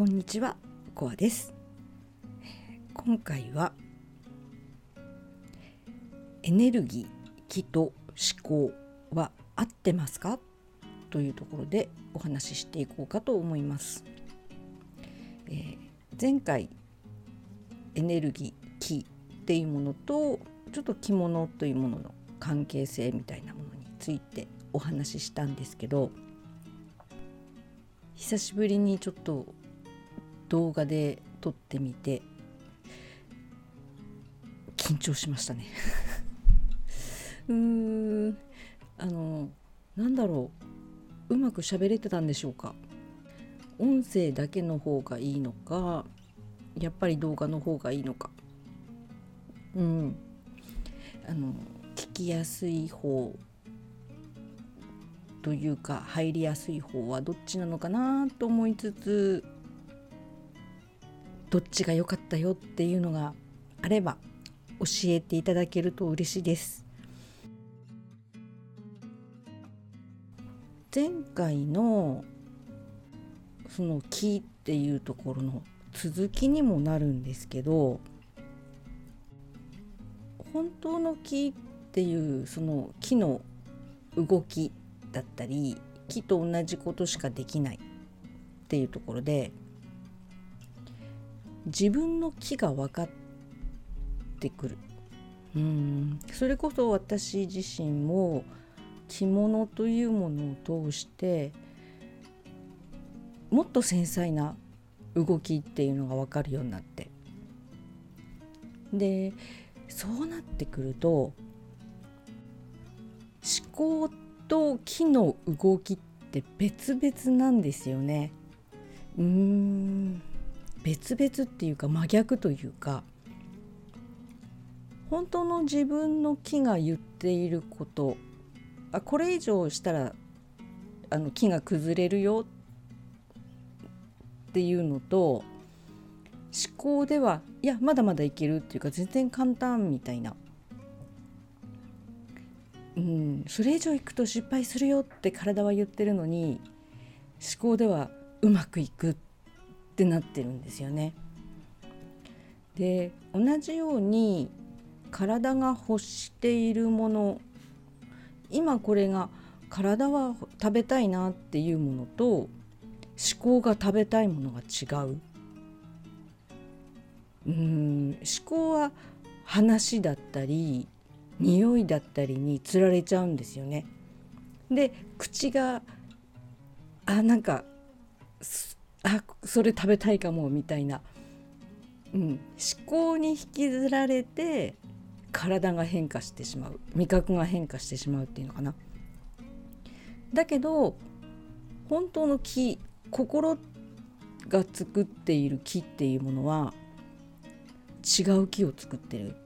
こんにちは、コアです。今回はエネルギー、気と思考は合ってますか？というところでお話ししていこうかと思います。えー前回エネルギー、気っていうものとちょっと着物というものの関係性みたいなものについてお話ししたんですけど久しぶりにちょっと動画で撮ってみて緊張しましたね。うーん。あのなんだろう。うまく喋れてたんでしょうか。音声だけの方がいいのかやっぱり動画の方がいいのか。うん。あの聞きやすい方というか入りやすい方はどっちなのかなと思いつつどっちが良かったよっていうのがあれば教えていただけると嬉しいです。前回のその「木」っていうところの続きにもなるんですけど本当の木っていうその木の動きだったり木と同じことしかできないっていうところで自分の木が分かってくる。うん。それこそ私自身も着物というものを通してもっと繊細な動きっていうのが分かるようになって。でそうなってくると思考と木の動きって別々なんですよね。うーん。別々っていうか真逆というか本当の自分の木が言っていることあこれ以上したらあの木が崩れるよっていうのと思考ではいやまだまだいけるっていうか全然簡単みたいな、うん、それ以上いくと失敗するよって体は言ってるのに思考ではうまくいくってってなってるんですよね。で同じように体が欲しているもの今これが体は食べたいなっていうものと思考が食べたいものが違う。うん思考は話だったり匂いだったりにつられちゃうんですよね。で口があなんかあそれ食べたいかもみたいな、うん、思考に引きずられて体が変化してしまう味覚が変化してしまうっていうのかな。だけど本当の木心が作っている木っていうものは違う木を作ってる。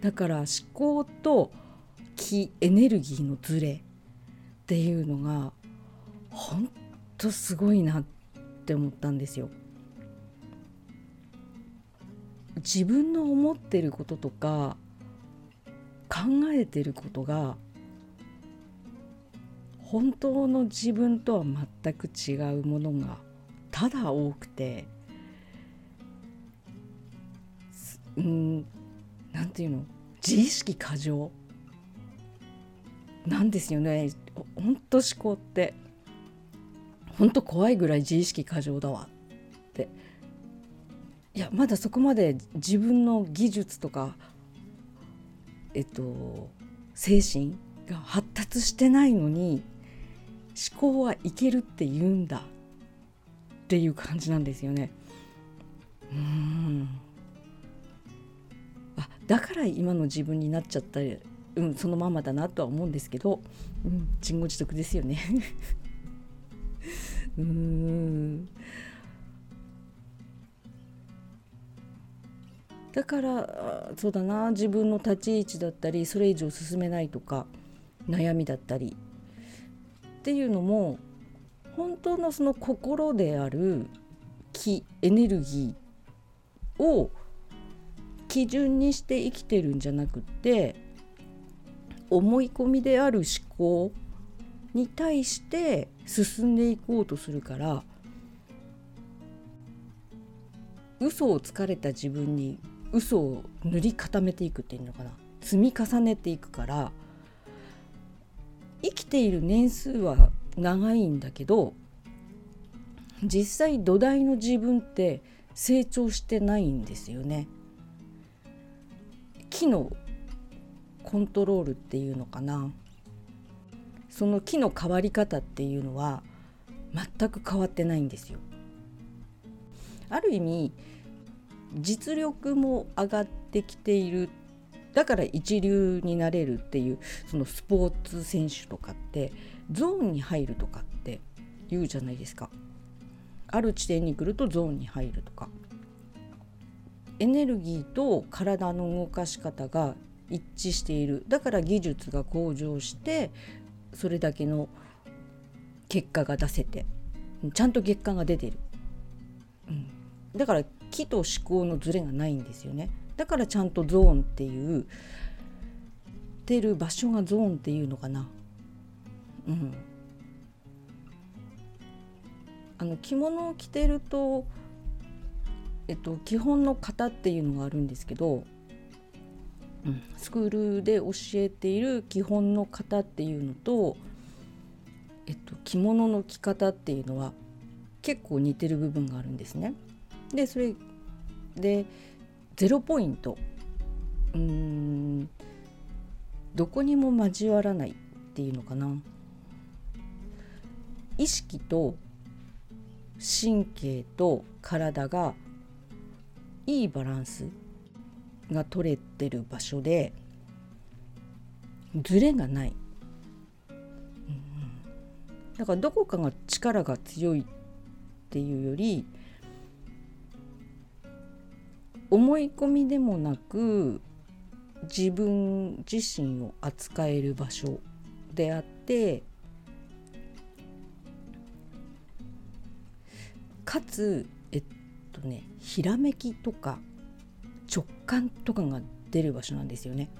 だから思考と気エネルギーのズレっていうのが本当すごいなって思ったんですよ。自分の思ってることとか考えてることが本当の自分とは全く違うものがただ多くてうんなんていうの？自意識過剰なんですよね。本当思考って。本当怖いぐらい自意識過剰だわっていやまだそこまで自分の技術とかえっと精神が発達してないのに思考はいけるって言うんだっていう感じなんですよね。うんあだから今の自分になっちゃったり、うん、そのままだなとは思うんですけど、うん、自業自得ですよね。うん。だからそうだな。自分の立ち位置だったりそれ以上進めないとか悩みだったりっていうのも本当のその心である気エネルギーを基準にして生きてるんじゃなくって思い込みである思考に対して進んでいこうとするから嘘をつかれた自分に嘘を塗り固めていくっていうのかな積み重ねていくから生きている年数は長いんだけど実際土台の自分って成長してないんですよね。木のコントロールっていうのかなその木の変わり方っていうのは全く変わってないんですよ。ある意味実力も上がってきているだから一流になれるっていうそのスポーツ選手とかってゾーンに入るとかって言うじゃないですか。ある地点に来るとゾーンに入るとかエネルギーと体の動かし方が一致しているだから技術が向上してそれだけの結果が出せてちゃんと結果が出てる、うん、だから気と思考のズレがないんですよね。だからちゃんとゾーンっていう出る場所がゾーンっていうのかな。うん。あの着物を着てるとえっと基本の型っていうのがあるんですけど、うん、スクールで教えている基本の型っていうのとえっと着物の着方っていうのは結構似てる部分があるんですね。でそれでゼロポイント。うんどこにも交わらないっていうのかな。意識と神経と体がいいバランス。が取れてる場所でズレがない、うん、だからどこかが力が強いっていうより思い込みでもなく自分自身を扱える場所であってかつえっとねひらめきとか直感とかが出る場所なんですよね。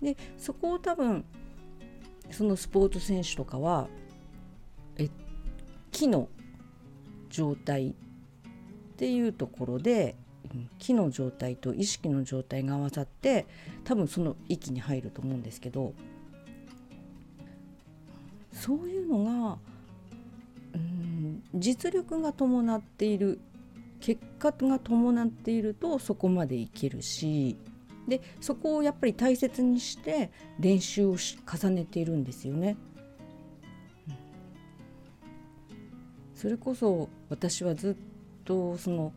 でそこを多分そのスポーツ選手とかはえ木の状態っていうところで気の状態と意識の状態が合わさって多分その域に入ると思うんですけどそういうのがうん実力が伴っている結果が伴っているとそこまでいけるしでそこをやっぱり大切にして練習を重ねているんですよね。それこそ私はずっとその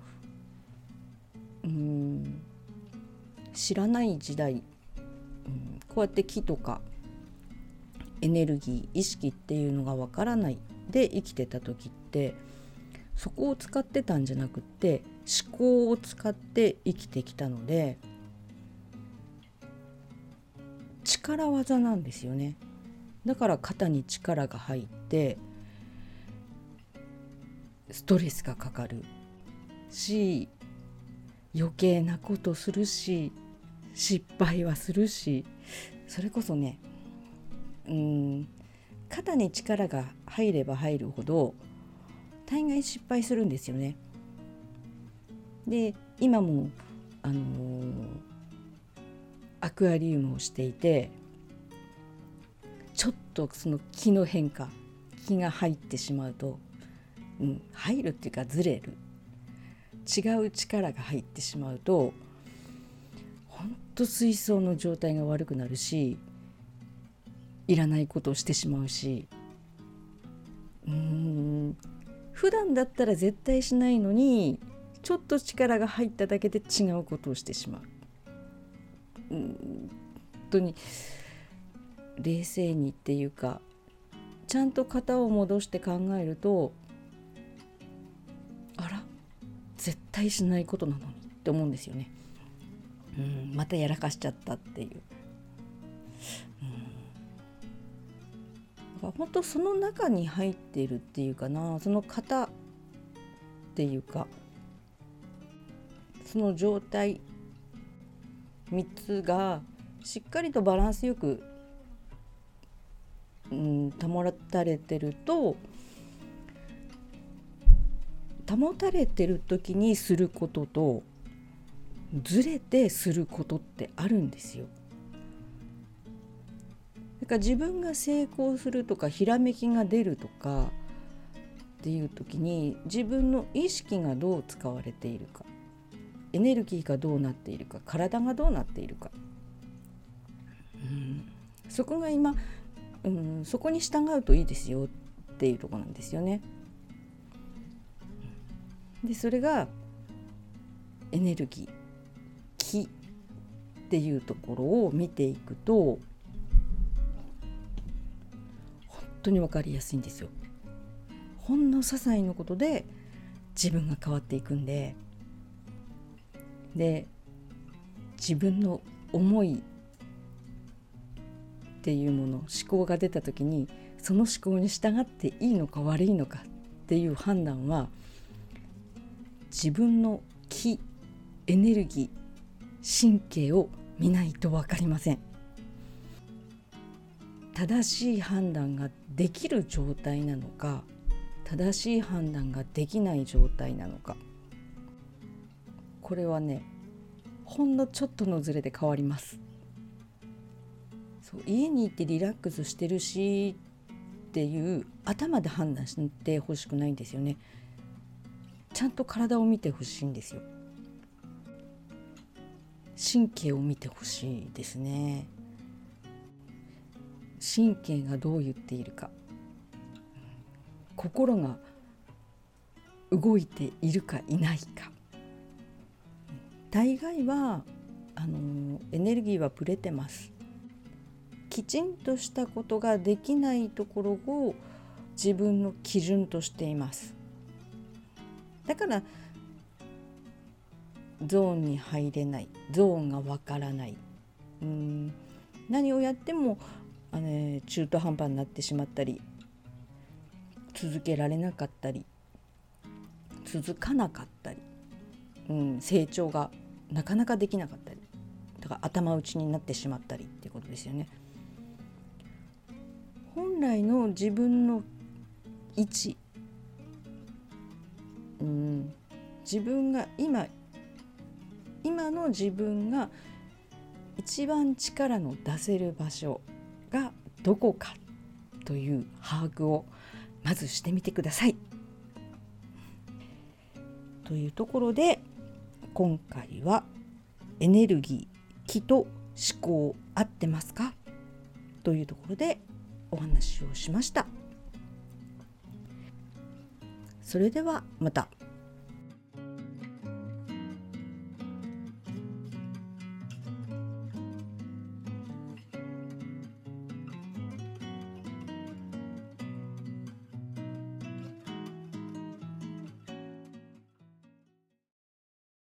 うん知らない時代、うん、こうやって木とかエネルギー意識っていうのがわからないで生きてた時ってそこを使ってたんじゃなくって思考を使って生きてきたので力技なんですよね。だから肩に力が入ってストレスがかかるし余計なことするし失敗はするしそれこそねうん肩に力が入れば入るほど大概失敗するんですよね。で今もあのー、アクアリウムをしていてちょっとその気の変化気が入ってしまうと、うん、入るっていうかずれる違う力が入ってしまうと本当水槽の状態が悪くなるしいらないことをしてしまうしうん普段だったら絶対しないのにちょっと力が入っただけで違うことをしてしまう。うん本当に冷静にっていうかちゃんと型を戻して考えるとあら絶対しないことなのにって思うんですよね。うんまたやらかしちゃったっていう。うん、本当その中に入っているっていうかなその型っていうかその状態3つがしっかりとバランスよくうん、保たれてると保たれてる時にすることとずれてすることってあるんですよ。だから自分が成功するとかひらめきが出るとかっていう時に自分の意識がどう使われているかエネルギーがどうなっているか体がどうなっているか、うん、そこが今、うん、そこに従うといいですよっていうとこなんですよね。でそれがエネルギー気っていうところを見ていくと当に分かりやすいんですよ。ほんの些細なことで自分が変わっていくんでで自分の思いっていうもの思考が出た時にその思考に従っていいのか悪いのかっていう判断は自分の気エネルギー神経を見ないと分かりません正しい判断ができる状態なのか正しい判断ができない状態なのか。これはねほんのちょっとのズレで変わります。そう家に行ってリラックスしてるしっていう頭で判断してほしくないんですよね。ちゃんと体を見てほしいんですよ。神経を見てほしいですね。神経がどう言っているか。心が動いているかいないか。大概はあのエネルギーはぶれてます。きちんとしたことができないところを自分の基準としています。だからゾーンに入れない。ゾーンがわからない。うん。何をやってもあの中途半端になってしまったり続けられなかったり続かなかったり、うん、成長がなかなかできなかったりだから頭打ちになってしまったりっていうことですよね。本来の自分の位置、うん、自分が今今の自分が一番力の出せる場所がどこかという把握をまずしてみてください。というところで今回はエネルギー気と思考合ってますか？というところでお話をしました。それではまた。